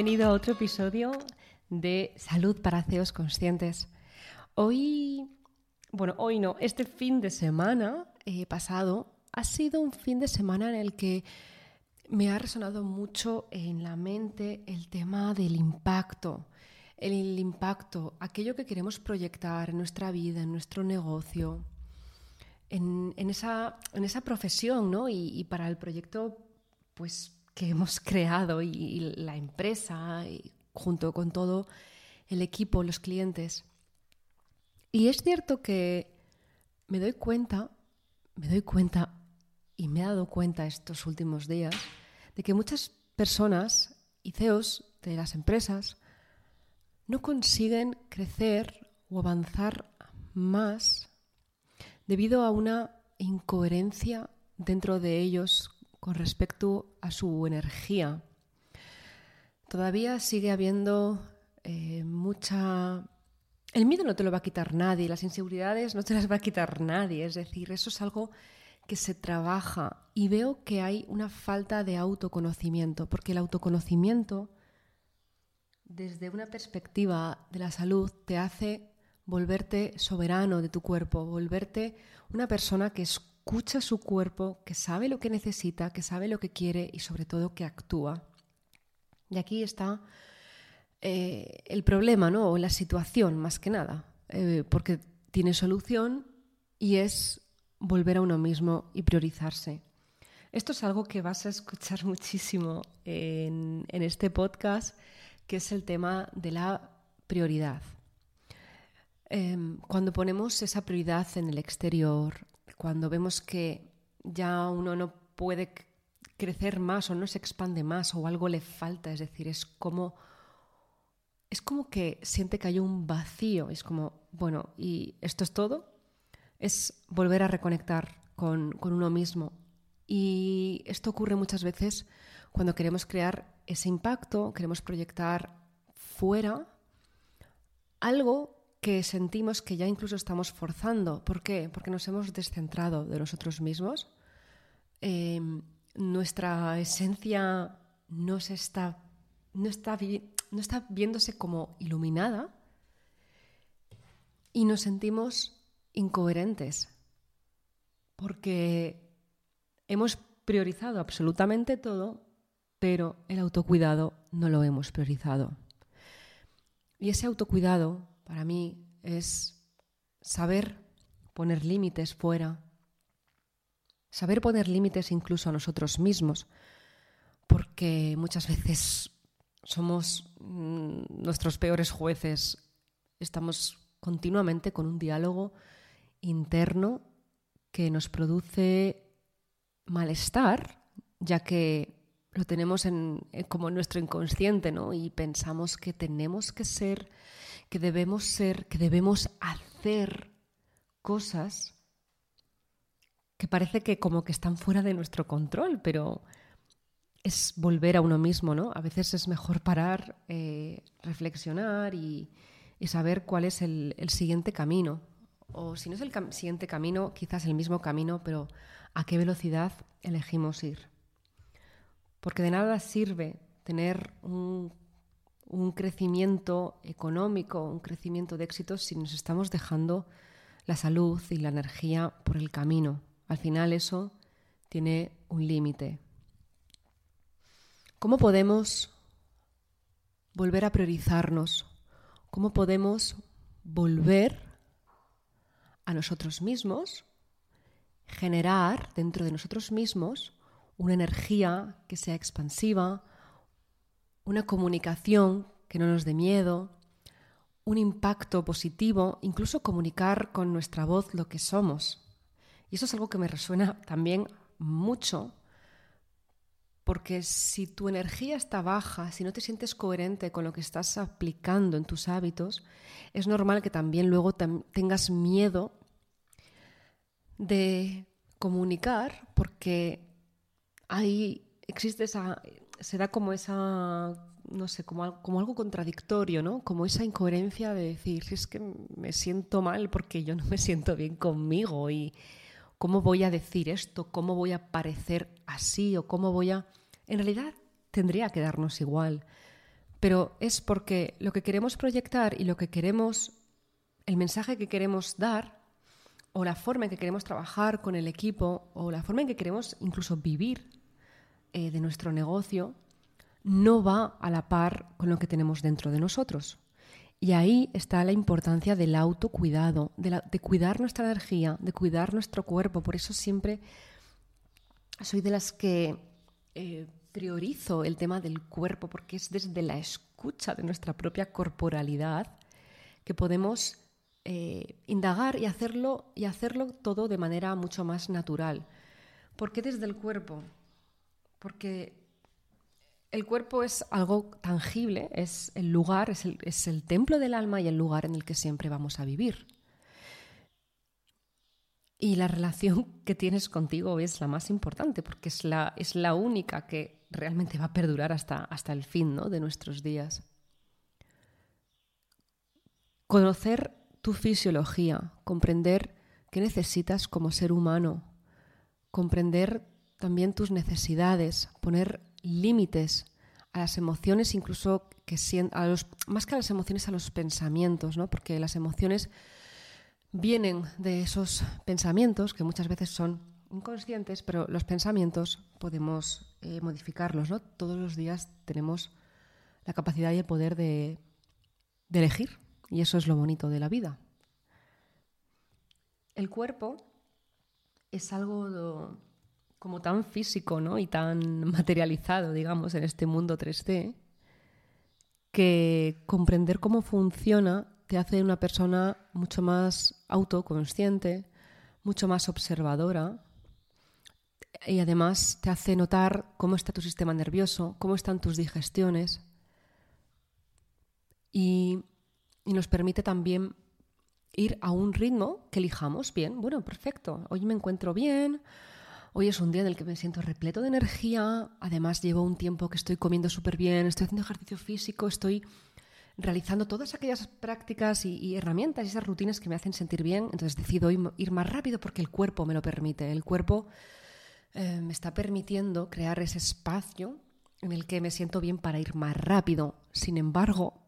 bienvenido a otro episodio de Salud para CEOs Conscientes. Hoy, bueno, hoy no, este fin de semana eh, pasado ha sido un fin de semana en el que me ha resonado mucho en la mente el tema del impacto. El impacto, aquello que queremos proyectar en nuestra vida, en nuestro negocio, en, esa, en esa, profesión, ¿no? Y, para el proyecto, pues que hemos creado y, la empresa, junto con todo el equipo, los clientes. Y es cierto que me doy cuenta, me doy cuenta y me he dado cuenta estos últimos días de que muchas personas y CEOs de las empresas no consiguen crecer o avanzar más debido a una incoherencia dentro de ellos con respecto a su energía. Todavía sigue habiendo eh, mucha... El miedo no te lo va a quitar nadie, las inseguridades no te las va a quitar nadie, es decir, eso es algo que se trabaja y veo que hay una falta de autoconocimiento, porque el autoconocimiento desde una perspectiva de la salud te hace volverte soberano de tu cuerpo, volverte una persona que escucha su cuerpo, que sabe lo que necesita, que sabe lo que quiere y sobre todo que actúa. Y aquí está eh, el problema, ¿no? O la situación, más que nada, eh, porque tiene solución y es volver a uno mismo y priorizarse. Esto es algo que vas a escuchar muchísimo en este podcast, que es el tema de la prioridad. Em, cuando ponemos esa prioridad en el exterior, cuando vemos que ya uno no puede crecer más o no se expande más o algo le falta, es decir, es como es como que siente que hay un vacío, es como, bueno, ¿y esto es todo? Es volver a reconectar con, con uno mismo. Y esto ocurre muchas veces cuando queremos crear ese impacto, queremos proyectar fuera algo que sentimos que ya incluso estamos forzando. ¿Por qué? Porque nos hemos descentrado de nosotros mismos. Em, nuestra esencia no, se está, no, está, no está viéndose como iluminada y nos sentimos incoherentes porque hemos priorizado absolutamente todo, pero el autocuidado no lo hemos priorizado. Y ese autocuidado para mí es saber poner límites fuera, saber poner límites incluso a nosotros mismos, porque muchas veces somos mm, nuestros peores jueces, estamos continuamente con un diálogo interno que nos produce malestar, ya que lo tenemos en, como nuestro inconsciente, ¿no? Y pensamos que tenemos que ser que debemos ser, que debemos hacer cosas que parece que como que están fuera de nuestro control, pero es volver a uno mismo, ¿no? A veces es mejor parar, eh, reflexionar y, saber cuál es el, siguiente camino. O si no es el siguiente camino, quizás el mismo camino, pero a qué velocidad elegimos ir. Porque de nada sirve tener un crecimiento económico, un crecimiento de éxitos si nos estamos dejando la salud y la energía por el camino. Al final eso tiene un límite. ¿Cómo podemos volver a priorizarnos? ¿Cómo podemos volver a nosotros mismos, generar dentro de nosotros mismos una energía que sea expansiva, una comunicación que no nos dé miedo, un impacto positivo, incluso comunicar con nuestra voz lo que somos. Y eso es algo que me resuena también mucho, porque si tu energía está baja, si no te sientes coherente con lo que estás aplicando en tus hábitos, es normal que también luego tengas miedo de comunicar, porque ahí existe esa, se da como esa, no sé, como, como algo contradictorio, ¿no? Como esa incoherencia de decir, es que me siento mal porque yo no me siento bien conmigo y cómo voy a decir esto, cómo voy a parecer así o cómo voy a... En realidad tendría que darnos igual, pero es porque lo que queremos proyectar y lo que queremos, el mensaje que queremos dar, o la forma en que queremos trabajar con el equipo, o la forma en que queremos incluso vivir eh, de nuestro negocio, no va a la par con lo que tenemos dentro de nosotros. Y ahí está la importancia del autocuidado, de, de cuidar nuestra energía, de cuidar nuestro cuerpo. Por eso siempre soy de las que eh, priorizo el tema del cuerpo, porque es desde la escucha de nuestra propia corporalidad que podemos eh, indagar y hacerlo, y hacerlo todo de manera mucho más natural. ¿Por qué desde el cuerpo? Porque el cuerpo es algo tangible, es el lugar, es el, es el, templo del alma y el lugar en el que siempre vamos a vivir. Y la relación que tienes contigo es la más importante porque es la, es la única que realmente va a perdurar hasta, hasta el fin ¿no? de nuestros días. Conocer tu fisiología, comprender qué necesitas como ser humano, comprender también tus necesidades, poner límites a las emociones, incluso que a los, más que a las emociones, a los pensamientos, ¿no? porque las emociones vienen de esos pensamientos que muchas veces son inconscientes, pero los pensamientos podemos eh, modificarlos. ¿no? Todos los días tenemos la capacidad y el poder de, de elegir, y eso es lo bonito de la vida. El cuerpo es algo como tan físico ¿no? y tan materializado, digamos, en este mundo 3D, que comprender cómo funciona te hace una persona mucho más autoconsciente, mucho más observadora y además te hace notar cómo está tu sistema nervioso, cómo están tus digestiones y, y nos permite también ir a un ritmo que elijamos bien. Bueno, perfecto, hoy me encuentro bien, Hoy es un día en el que me siento repleto de energía, además llevo un tiempo que estoy comiendo súper bien, estoy haciendo ejercicio físico, estoy realizando todas aquellas prácticas y, herramientas y esas rutinas que me hacen sentir bien, entonces decido ir, más rápido porque el cuerpo me lo permite. El cuerpo eh, me está permitiendo crear ese espacio en el que me siento bien para ir más rápido. Sin embargo,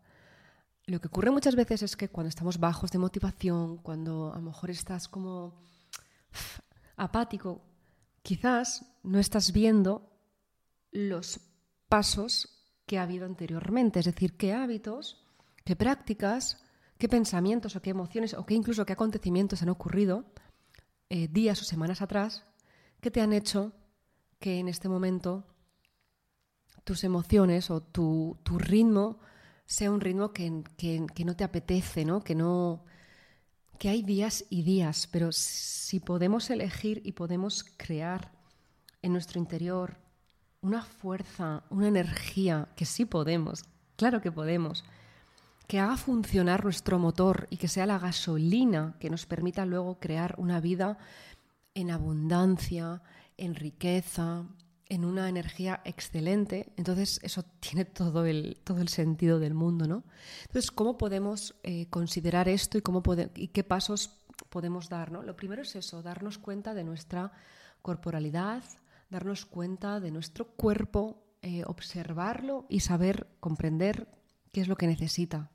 lo que ocurre muchas veces es que cuando estamos bajos de motivación, cuando a lo mejor estás como apático, quizás no estás viendo los pasos que ha habido anteriormente, es decir, qué hábitos, qué prácticas, qué pensamientos o qué emociones o qué incluso qué acontecimientos han ocurrido eh, días o semanas atrás que te han hecho que en este momento tus emociones o tu, ritmo sea un ritmo que, que, no te apetece, ¿no? que no que hay días y días, pero si podemos elegir y podemos crear en nuestro interior una fuerza, una energía, que sí podemos, claro que podemos, que haga funcionar nuestro motor y que sea la gasolina que nos permita luego crear una vida en abundancia, en riqueza, en una energía excelente, entonces eso tiene todo el, todo el sentido del mundo, ¿no? Entonces, ¿cómo podemos eh, considerar esto y, cómo y qué pasos podemos dar? ¿no? Lo primero es eso, darnos cuenta de nuestra corporalidad, darnos cuenta de nuestro cuerpo, eh, observarlo y saber comprender qué es lo que necesita.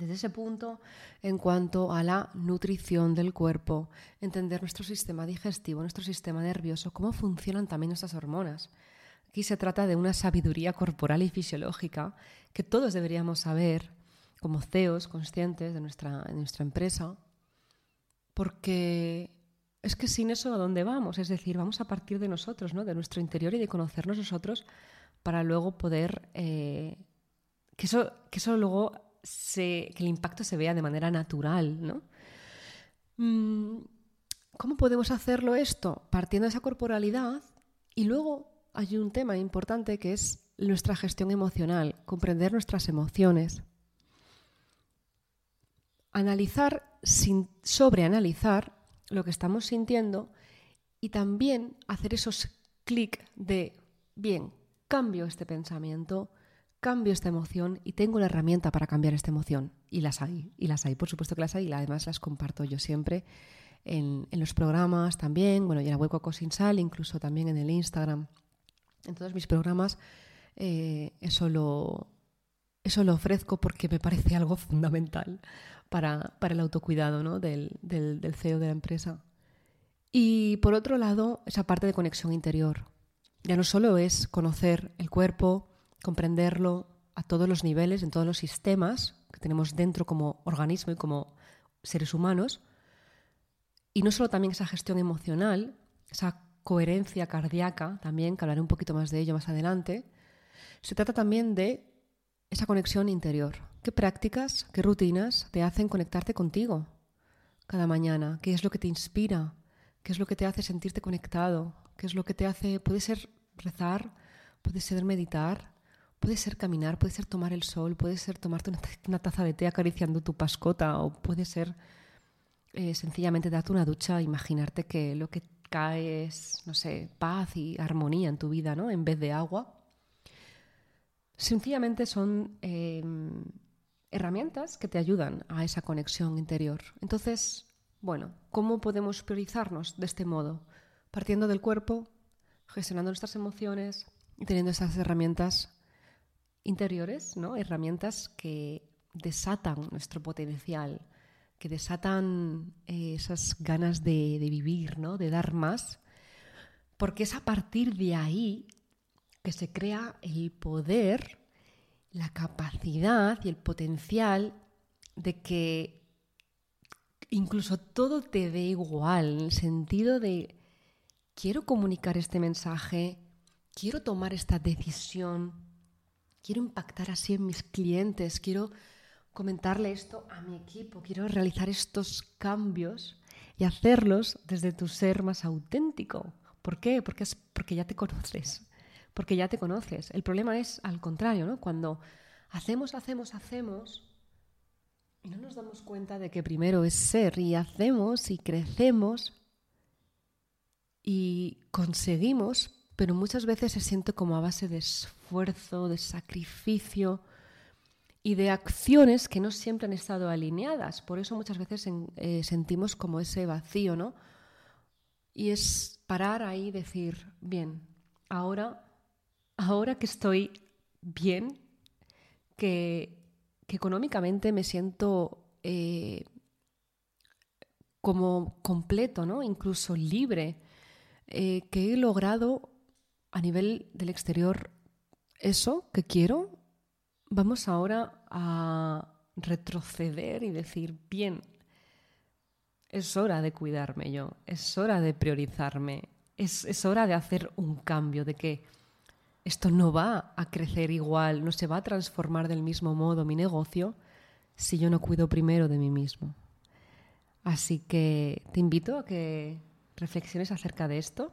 Desde ese punto, en cuanto a la nutrición del cuerpo, entender nuestro sistema digestivo, nuestro sistema nervioso, cómo funcionan también nuestras hormonas. Aquí se trata de una sabiduría corporal y fisiológica que todos deberíamos saber como CEOs conscientes de nuestra, de nuestra empresa, porque es que sin eso, ¿a dónde vamos? Es decir, vamos a partir de nosotros, ¿no? de nuestro interior y de conocernos nosotros para luego poder... Eh, que, eso, que eso luego que el impacto se vea de manera natural, ¿no? Mm, ¿Cómo podemos hacerlo esto? Partiendo de esa corporalidad y luego hay un tema importante que es nuestra gestión emocional, comprender nuestras emociones. Analizar sin sobreanalizar lo que estamos sintiendo y también hacer esos clic de, bien, cambio este pensamiento, cambio esta emoción y tengo la herramienta para cambiar esta emoción. Y las hay, y las hay, por supuesto que las hay, y además las comparto yo siempre en, los programas también, bueno, y en la web Coco Sin Sal, incluso también en el Instagram. En todos mis programas eh, eso lo, eso lo ofrezco porque me parece algo fundamental para, el autocuidado ¿no? del, del, del CEO de la empresa. Y por otro lado, esa parte de conexión interior. Ya no solo es conocer el cuerpo, comprenderlo a todos los niveles, en todos los sistemas que tenemos dentro como organismo y como seres humanos, y no solo también esa gestión emocional, esa coherencia cardíaca también, que hablaré un poquito más de ello más adelante, se trata también de esa conexión interior. ¿Qué prácticas, qué rutinas te hacen conectarte contigo cada mañana? ¿Qué es lo que te inspira? ¿Qué es lo que te hace sentirte conectado? ¿Qué es lo que te hace... Puede ser rezar, puede ser meditar, puede ser caminar, puede ser tomar el sol, puede ser tomarte una taza de té acariciando tu pascota o puede ser eh, sencillamente darte una ducha, imaginarte que lo que cae es, no sé, paz y armonía en tu vida, ¿no? En vez de agua. Sencillamente son em, herramientas que te ayudan a esa conexión interior. Entonces, bueno, ¿cómo podemos priorizarnos de este modo? Partiendo del cuerpo, gestionando nuestras emociones y teniendo esas herramientas interiores, ¿no? Herramientas que desatan nuestro potencial, que desatan eh, esas ganas de, vivir, ¿no? de dar más, porque es a partir de ahí que se crea el poder, la capacidad y el potencial de que incluso todo te dé igual, en el sentido de quiero comunicar este mensaje, quiero tomar esta decisión, quiero impactar así en mis clientes, quiero comentarle esto a mi equipo, quiero realizar estos cambios y hacerlos desde tu ser más auténtico. ¿Por qué? Porque, es, porque ya te conoces, porque ya te conoces. El problema es al contrario, ¿no? Cuando hacemos, hacemos, hacemos y no nos damos cuenta de que primero es ser y hacemos y crecemos y conseguimos, pero muchas veces se siente como a base de esfuerzo, de sacrificio, y de acciones que no siempre han estado alineadas. Por eso muchas veces eh, sentimos como ese vacío, ¿no? Y es parar ahí y decir, bien, ahora, ahora que estoy bien, que, económicamente me siento eh, como completo, ¿no? Incluso libre, eh, que he logrado a nivel del exterior eso que quiero, Vamos ahora a retroceder y decir, bien, es hora de cuidarme yo, es hora de priorizarme, es, hora de hacer un cambio, de que esto no va a crecer igual, no se va a transformar del mismo modo mi negocio si yo no cuido primero de mí mismo. Así que te invito a que reflexiones acerca de esto